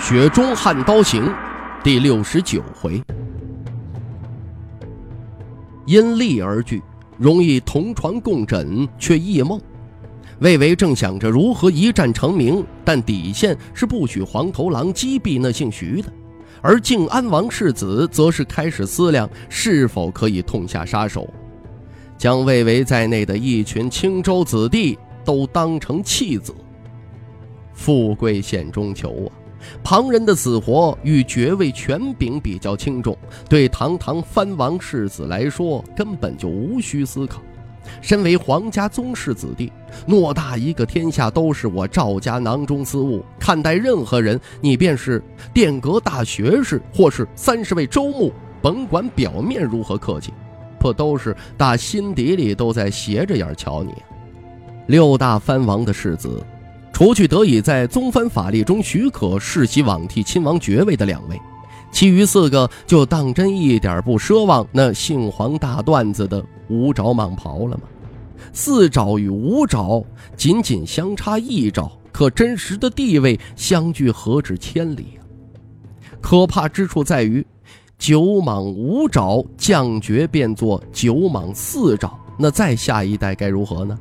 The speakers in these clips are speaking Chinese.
雪中悍刀行》第六十九回，因利而聚，容易同床共枕，却异梦。魏巍正想着如何一战成名，但底线是不许黄头狼击毙那姓徐的，而靖安王世子则是开始思量是否可以痛下杀手。将魏巍在内的一群青州子弟都当成弃子。富贵险中求啊！旁人的死活与爵位权柄比较轻重，对堂堂藩王世子来说根本就无需思考。身为皇家宗室子弟，偌大一个天下都是我赵家囊中私物。看待任何人，你便是殿阁大学士，或是三十位州牧，甭管表面如何客气。不都是打心底里都在斜着眼瞧你？六大藩王的世子，除去得以在宗藩法力中许可世袭罔替亲王爵位的两位，其余四个就当真一点不奢望那姓黄大段子的五爪蟒袍了吗？四爪与五爪仅仅相差一爪，可真实的地位相距何止千里啊！可怕之处在于。九蟒五爪降爵变作九蟒四爪，那再下一代该如何呢？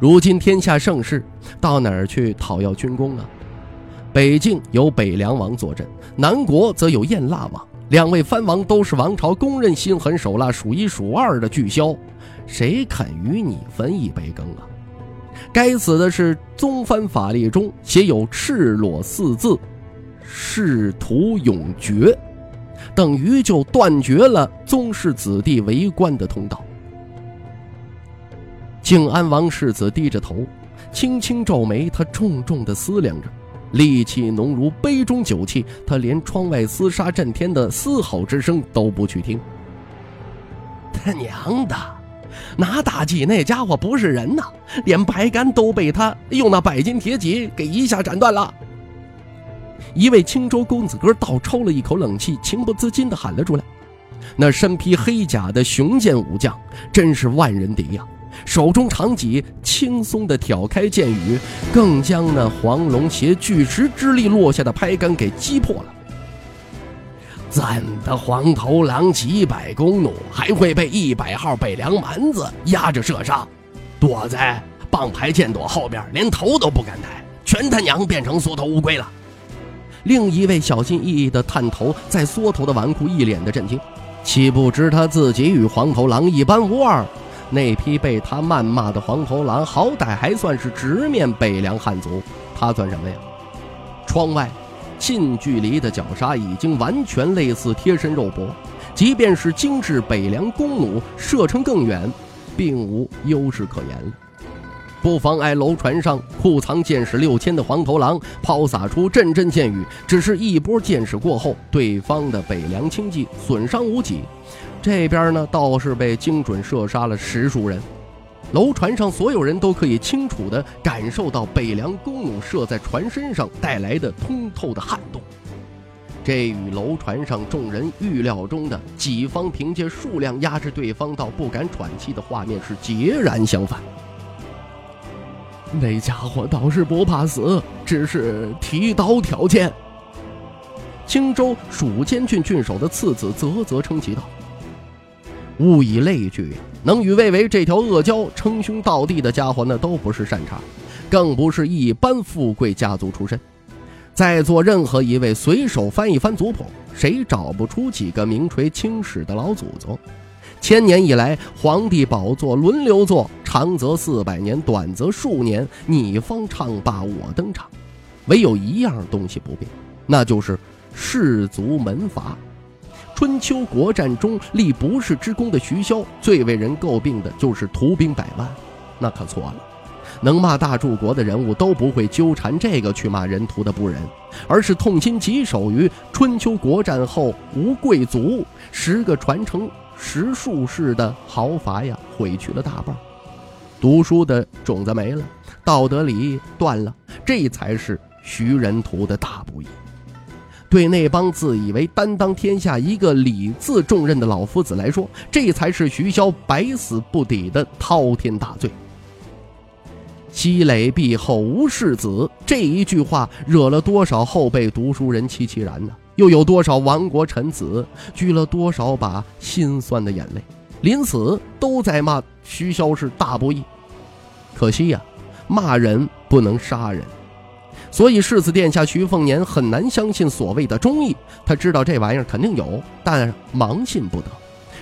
如今天下盛世，到哪儿去讨要军功啊？北境有北凉王坐镇，南国则有燕腊王，两位藩王都是王朝公认心狠手辣、数一数二的巨枭，谁肯与你分一杯羹啊？该死的是宗藩法例中写有赤裸四字，仕途永绝。等于就断绝了宗室子弟为官的通道。靖安王世子低着头，轻轻皱眉，他重重的思量着，戾气浓如杯中酒气。他连窗外厮杀震天的嘶吼之声都不去听。他娘的，拿大戟那家伙不是人呐，连白杆都被他用那百斤铁戟给一下斩断了。一位青州公子哥倒抽了一口冷气，情不自禁地喊了出来：“那身披黑甲的雄健武将，真是万人敌呀！手中长戟轻松地挑开剑雨，更将那黄龙携巨石之力落下的拍杆给击破了。怎的黄头狼几百弓弩，还会被一百号北凉蛮子压着射杀，躲在棒牌剑垛后边，连头都不敢抬，全他娘变成缩头乌龟了。”另一位小心翼翼的探头，在缩头的纨绔一脸的震惊，岂不知他自己与黄头狼一般无二？那批被他谩骂的黄头狼，好歹还算是直面北凉汉族，他算什么呀？窗外，近距离的绞杀已经完全类似贴身肉搏，即便是精致北凉弓弩，射程更远，并无优势可言。不妨碍楼船上库藏箭矢六千的黄头狼抛洒出阵阵箭雨，只是一波箭矢过后，对方的北凉轻骑损伤无几，这边呢倒是被精准射杀了十数人。楼船上所有人都可以清楚地感受到北凉弓弩射在船身上带来的通透的撼动，这与楼船上众人预料中的己方凭借数量压制对方到不敢喘气的画面是截然相反。那家伙倒是不怕死，只是提刀挑剑。青州蜀监郡郡守的次子啧啧称奇道：“物以类聚，能与魏巍这条恶蛟称兄道弟的家伙，那都不是善茬，更不是一般富贵家族出身。在座任何一位随手翻一翻族谱，谁找不出几个名垂青史的老祖宗？”千年以来，皇帝宝座轮流坐，长则四百年，短则数年，你方唱罢我登场。唯有一样东西不变，那就是氏族门阀。春秋国战中立不世之功的徐骁，最为人诟病的就是徒兵百万。那可错了，能骂大柱国的人物都不会纠缠这个去骂人屠的不仁，而是痛心疾首于春秋国战后无贵族，十个传承十术士的豪伐呀，毁去了大半，读书的种子没了，道德礼义断了，这才是徐仁图的大不义。对那帮自以为担当天下一个礼字重任的老夫子来说，这才是徐骁百死不抵的滔天大罪。积累毕后无世子，这一句话惹了多少后辈读书人凄凄然呢？又有多少亡国臣子掬了多少把心酸的眼泪？临死都在骂徐骁是大不义。可惜呀，骂人不能杀人。所以世子殿下徐凤年很难相信所谓的忠义，他知道这玩意儿肯定有，但盲信不得。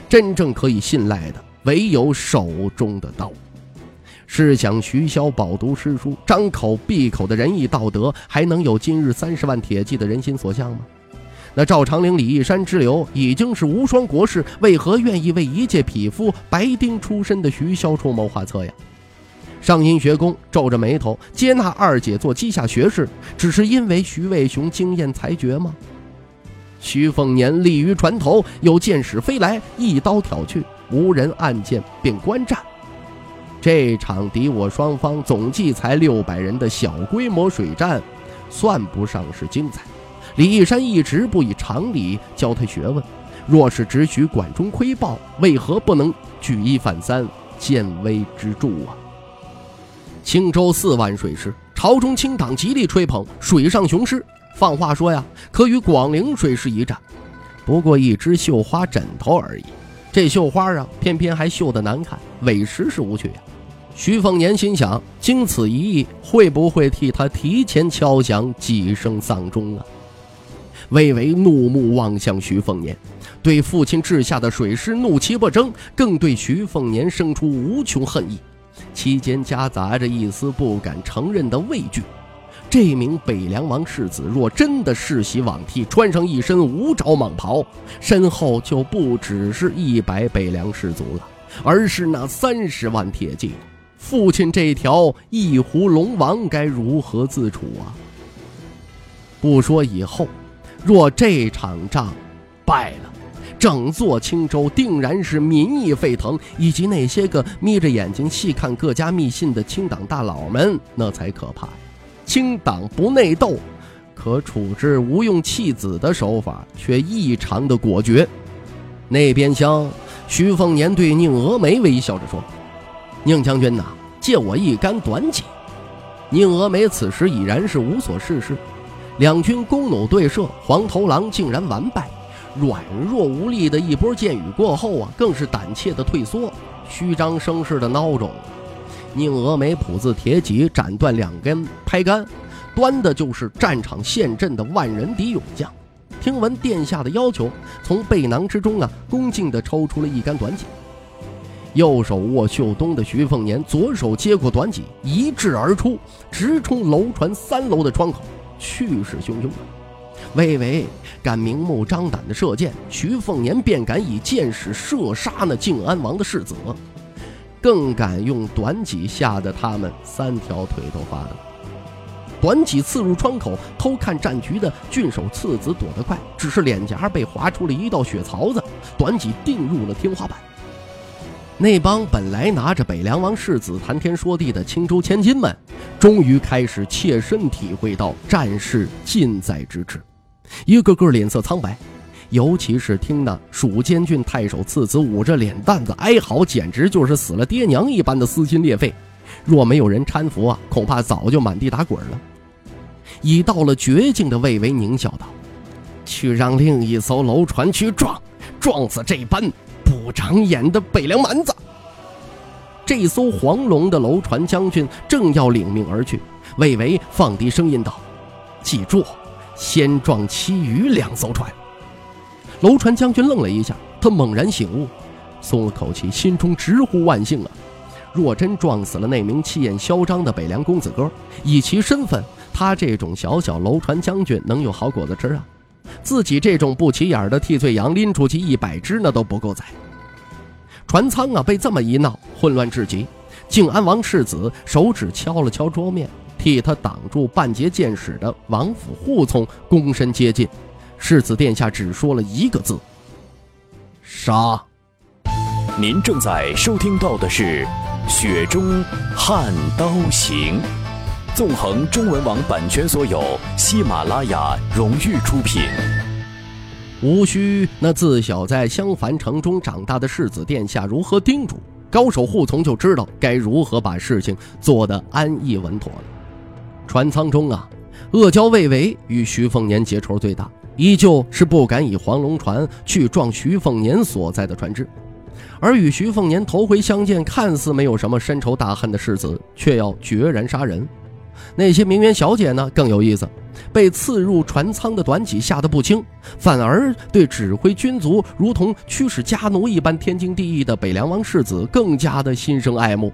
真正可以信赖的，唯有手中的刀。试想，徐骁饱读诗书，张口闭口的仁义道德，还能有今日三十万铁骑的人心所向吗？那赵长陵、李义山之流已经是无双国士，为何愿意为一介匹夫、白丁出身的徐骁出谋划策呀？上阴学宫皱着眉头接纳二姐做稷下学士，只是因为徐渭雄经验才绝吗？徐凤年立于船头，有箭矢飞来，一刀挑去，无人按箭便观战。这场敌我双方总计才六百人的小规模水战，算不上是精彩。李义山一直不以常理教他学问，若是只许管中窥豹，为何不能举一反三，见微知著啊？青州四万水师，朝中清党极力吹捧，水上雄狮。放话说呀，可与广陵水师一战。不过一只绣花枕头而已。这绣花啊，偏偏还绣得难看，委实是无趣呀。徐凤年心想，经此一役，会不会替他提前敲响几声丧钟啊？魏巍怒目望向徐凤年，对父亲治下的水师怒其不争，更对徐凤年生出无穷恨意。期间夹杂着一丝不敢承认的畏惧。这名北凉王世子若真的世袭罔替，穿上一身五爪蟒袍，身后就不只是一百北凉士族了，而是那三十万铁骑。父亲这条一狐龙王该如何自处啊？不说以后，若这场仗败了。整座青州定然是民意沸腾，以及那些个眯着眼睛细看各家密信的清党大佬们，那才可怕呀！清党不内斗，可处置无用弃子的手法却异常的果决。那边厢，徐凤年对宁峨眉微笑着说：“宁将军呐，借我一杆短戟。”宁峨眉此时已然是无所事事，两军弓弩对射，黄头狼竟然完败。软弱无力的一波箭雨过后啊，更是胆怯的退缩，虚张声势的孬种。宁峨眉谱字铁戟斩断两根拍杆，端的就是战场陷阵的万人敌勇将。听闻殿下的要求，从背囊之中啊，恭敬地抽出了一杆短戟。右手握袖东的徐凤年，左手接过短戟，一掷而出，直冲楼船三楼的窗口，气势汹汹。魏巍敢明目张胆的射箭，徐凤年便敢以箭矢射杀那靖安王的世子，更敢用短戟吓得他们三条腿都发抖。短戟刺入窗口，偷看战局的郡守次子躲得快，只是脸颊被划出了一道血槽子，短戟钉入了天花板。那帮本来拿着北凉王世子谈天说地的青州千金们，终于开始切身体会到战事近在咫尺。一个个脸色苍白，尤其是听那蜀监郡太守次子捂着脸蛋子哀嚎，简直就是死了爹娘一般的撕心裂肺。若没有人搀扶啊，恐怕早就满地打滚了。已到了绝境的魏巍狞笑道：“去让另一艘楼船去撞，撞死这般不长眼的北凉蛮子。”这艘黄龙的楼船将军正要领命而去，魏巍放低声音道：“记住。”先撞其余两艘船。楼船将军愣了一下，他猛然醒悟，松了口气，心中直呼万幸啊！若真撞死了那名气焰嚣张的北凉公子哥，以其身份，他这种小小楼船将军能有好果子吃啊？自己这种不起眼的替罪羊拎出去一百只，那都不够宰。船舱啊，被这么一闹，混乱至极。靖安王世子手指敲了敲桌面，替他挡住半截箭矢的王府护从躬身接近。世子殿下只说了一个字：“杀。”您正在收听到的是《雪中悍刀行》，纵横中文网版权所有，喜马拉雅荣誉出品。无需那自小在襄樊城中长大的世子殿下如何叮嘱，高手护从就知道该如何把事情做得安逸稳妥了。船舱中啊，阿胶魏为与徐凤年结仇最大。依旧是不敢以黄龙船去撞徐凤年所在的船只，而与徐凤年头回相见，看似没有什么深仇大恨的世子，却要决然杀人。那些名媛小姐呢，更有意思，被刺入船舱的短戟吓得不轻，反而对指挥军卒如同驱使家奴一般天经地义的北凉王世子更加的心生爱慕。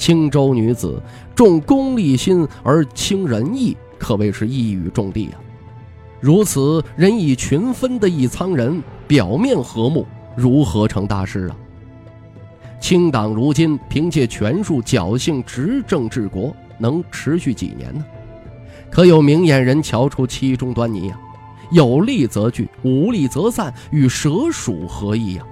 青州女子重功利心而轻仁义，可谓是一语中的啊。如此人以群分的一仓人，表面和睦，如何成大事啊？清党如今凭借权术侥幸执政治国，能持续几年呢？可有明眼人瞧出其中端倪呀？有利则聚，无利则散，与蛇鼠何异呀？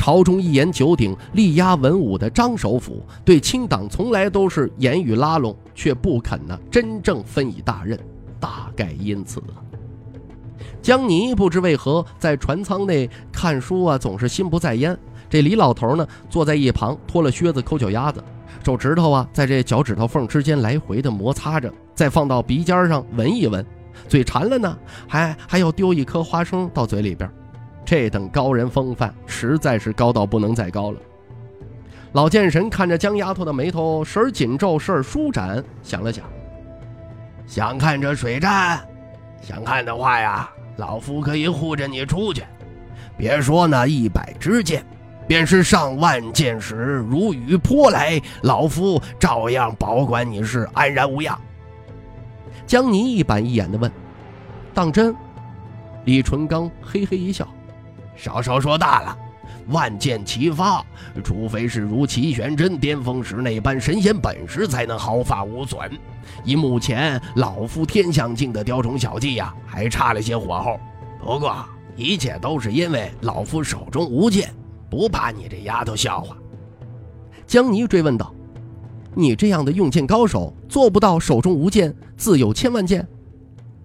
朝中一言九鼎、力压文武的张首府，对清党从来都是言语拉拢，却不肯呢真正分以大任，大概因此。江泥不知为何在船舱内看书啊，总是心不在焉。这李老头呢，坐在一旁，脱了靴子抠脚丫子，手指头啊，在这脚趾头缝之间来回的摩擦着，再放到鼻尖上闻一闻，嘴馋了呢，还还要丢一颗花生到嘴里边。这等高人风范，实在是高到不能再高了。老剑神看着江丫头的眉头，时而紧皱，时而舒展，想了想，想看这水战，想看的话呀。老夫可以护着你出去，别说那一百支箭，便是上万箭矢如雨泼来，老夫照样保管你是安然无恙。江泥一板一眼的问：“当真？”李纯刚嘿嘿一笑：“稍稍说大了，万箭齐发，除非是如齐玄真巅峰时那般神仙本事，才能毫发无损。”以目前老夫天象境的雕虫小技呀，还差了些火候。不过一切都是因为老夫手中无剑，不怕你这丫头笑话。江泥追问道：“你这样的用剑高手，做不到手中无剑，自有千万剑？”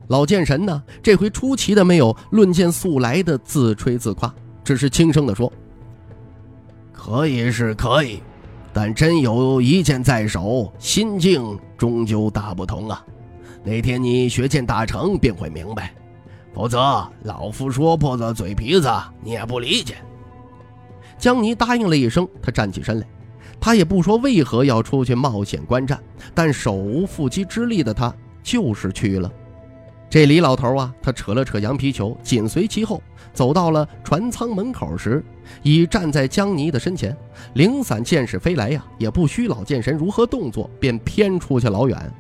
老剑神呢，这回出奇的没有论剑速来的自吹自夸，只是轻声的说：“可以是可以。”但真有一剑在手，心境终究大不同啊！哪天你学剑大成，便会明白。否则，老夫说破了嘴皮子，你也不理解。江泥答应了一声，他站起身来。他也不说为何要出去冒险观战，但手无缚鸡之力的他就是去了。这李老头啊，他扯了扯羊皮球，紧随其后，走到了船舱门口时，已站在江泥的身前。零散箭矢飞来呀，也不需老剑神如何动作，便偏出去老远。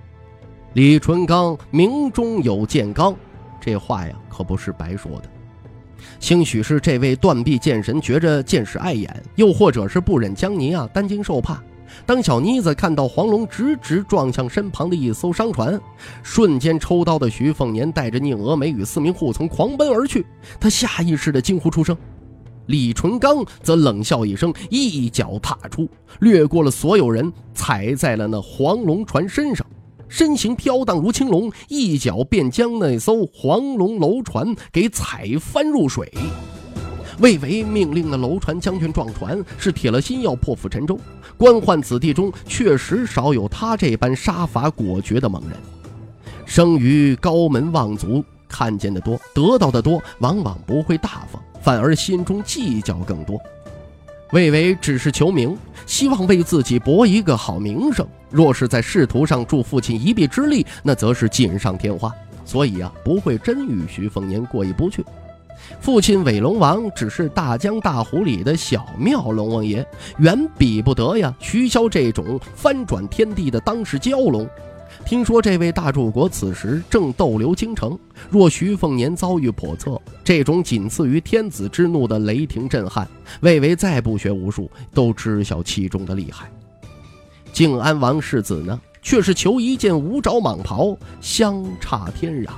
李纯刚名中有剑刚，这话呀可不是白说的。兴许是这位断臂剑神觉着剑矢碍眼，又或者是不忍江泥啊担惊受怕。当小妮子看到黄龙直直撞向身旁的一艘商船，瞬间抽刀的徐凤年带着宁峨眉与四名护从狂奔而去，他下意识的惊呼出声。李淳刚则冷笑一声，一脚踏出，掠过了所有人，踩在了那黄龙船身上，身形飘荡如青龙，一脚便将那艘黄龙楼船给踩翻入水。魏为命令的楼船将军撞船，是铁了心要破釜沉舟。官宦子弟中，确实少有他这般杀伐果决的猛人。生于高门望族，看见的多，得到的多，往往不会大方，反而心中计较更多。魏为只是求名，希望为自己博一个好名声。若是在仕途上助父亲一臂之力，那则是锦上添花。所以啊，不会真与徐凤年过意不去。父亲韦龙王只是大江大湖里的小庙龙王爷，远比不得呀徐骁这种翻转天地的当世蛟龙。听说这位大柱国此时正逗留京城，若徐凤年遭遇叵测，这种仅次于天子之怒的雷霆震撼，魏为再不学无术，都知晓其中的厉害。靖安王世子呢，却是求一件五爪蟒袍，相差天壤。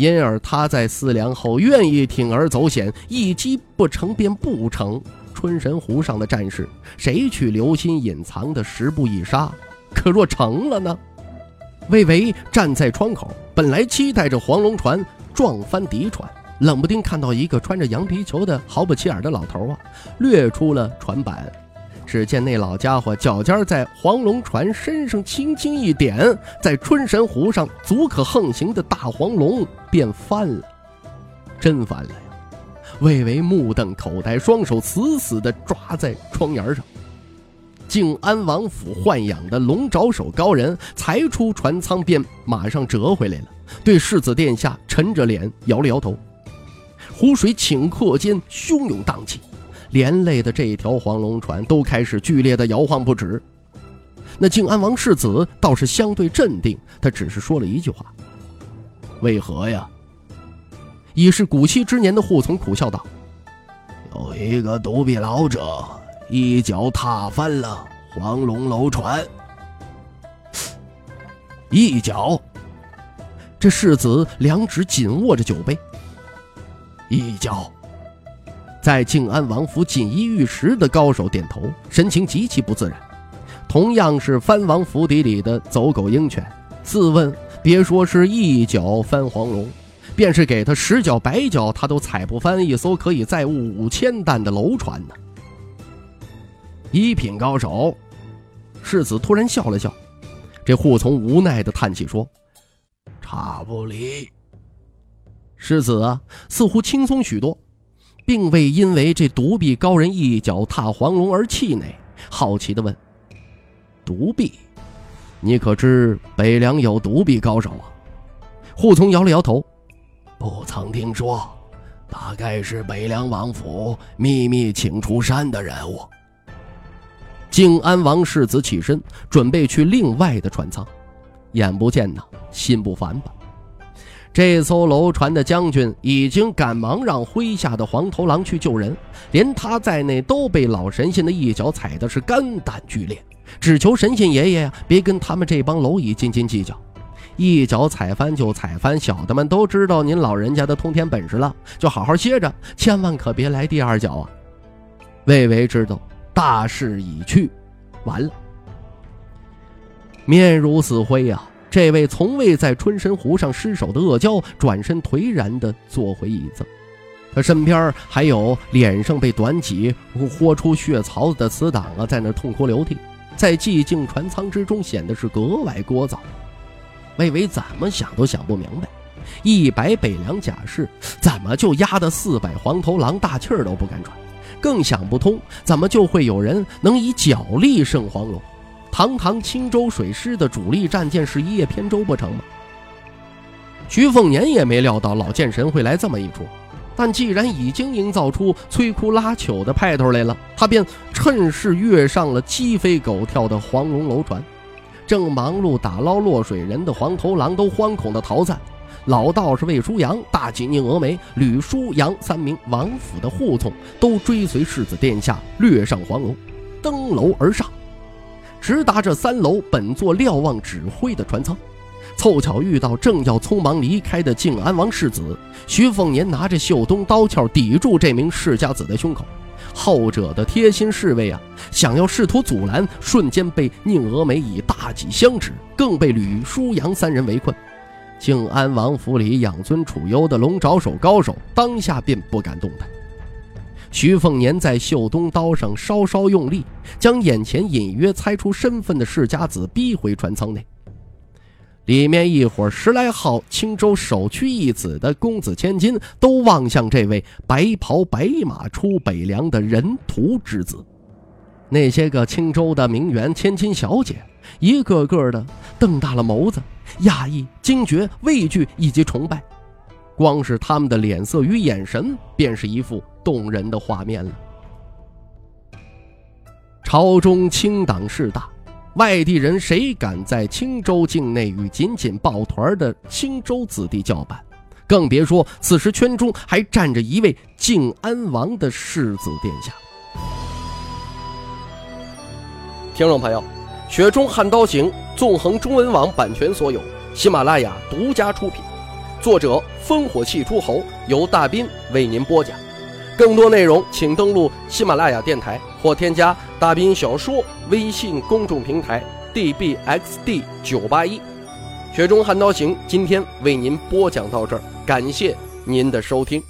因而他在思量后，愿意铤而走险，一击不成便不成。春神湖上的战事，谁去留心隐藏的十步一杀？可若成了呢？魏维站在窗口，本来期待着黄龙船撞翻敌船，冷不丁看到一个穿着羊皮球的毫不起眼的老头啊，掠出了船板。只见那老家伙脚尖在黄龙船身上轻轻一点，在春神湖上足可横行的大黄龙便翻了，真翻了呀！魏巍目瞪口呆，双手死死地抓在窗沿上。靖安王府豢养的龙爪手高人才出船舱，便马上折回来了，对世子殿下沉着脸摇了摇头。湖水顷刻间汹涌荡起。连累的这条黄龙船都开始剧烈的摇晃不止。那靖安王世子倒是相对镇定，他只是说了一句话：“为何呀？”已是古稀之年的护从苦笑道：“有一个独臂老者一脚踏翻了黄龙楼船。”一脚。这世子两指紧握着酒杯。一脚。在靖安王府锦衣玉食的高手点头，神情极其不自然。同样是藩王府邸里的走狗鹰犬，自问别说是一脚翻黄龙，便是给他十脚白脚，他都踩不翻一艘可以载物五千担的楼船呢。一品高手，世子突然笑了笑，这扈从无奈的叹气说：“差不离。”世子啊，似乎轻松许多。并未因为这独臂高人一脚踏黄龙而气馁，好奇的问：“独臂，你可知北凉有独臂高手啊？”护从摇了摇头：“不曾听说，大概是北凉王府秘密请出山的人物。”靖安王世子起身，准备去另外的船舱，眼不见呐，心不烦吧。这艘楼船的将军已经赶忙让麾下的黄头狼去救人，连他在内都被老神仙的一脚踩的是肝胆俱裂，只求神仙爷爷呀，别跟他们这帮蝼蚁斤斤计较，一脚踩翻就踩翻，小的们都知道您老人家的通天本事了，就好好歇着，千万可别来第二脚啊！魏巍知道大势已去，完了，面如死灰呀。这位从未在春神湖上失手的恶蛟，转身颓然地坐回椅子。他身边还有脸上被短戟豁出血槽子的死党啊，在那痛哭流涕，在寂静船舱之中显得是格外聒噪。魏巍怎么想都想不明白，一百北凉甲士怎么就压得四百黄头狼大气儿都不敢喘，更想不通怎么就会有人能以脚力胜黄龙。堂堂青州水师的主力战舰是一叶扁舟不成吗？徐凤年也没料到老剑神会来这么一出，但既然已经营造出摧枯拉朽的派头来了，他便趁势跃上了鸡飞狗跳的黄龙楼船。正忙碌打捞落水人的黄头狼都惶恐的逃散，老道士魏舒阳、大锦宁峨眉、吕舒阳三名王府的护从都追随世子殿下掠上黄龙，登楼而上。直达这三楼本座瞭望指挥的船舱，凑巧遇到正要匆忙离开的靖安王世子徐凤年，拿着秀东刀鞘抵住这名世家子的胸口。后者的贴心侍卫啊，想要试图阻拦，瞬间被宁峨眉以大戟相指，更被吕舒阳三人围困。靖安王府里养尊处优的龙爪手高手，当下便不敢动弹。徐凤年在秀东刀上稍稍用力，将眼前隐约猜出身份的世家子逼回船舱内。里面一伙十来号青州首屈一指的公子千金，都望向这位白袍白马出北凉的人屠之子。那些个青州的名媛千金小姐，一个个的瞪大了眸子，讶异、惊觉、畏惧以及崇拜。光是他们的脸色与眼神，便是一副动人的画面了。朝中清党势大，外地人谁敢在青州境内与紧紧抱团的青州子弟叫板？更别说此时圈中还站着一位靖安王的世子殿下。听众朋友。《雪中悍刀行》纵横中文网版权所有，喜马拉雅独家出品。作者：烽火戏诸侯，由大斌为您播讲。更多内容请登录喜马拉雅电台或添加大兵小说微信公众平台 dbxd 九八一。《雪中悍刀行》今天为您播讲到这儿，感谢您的收听。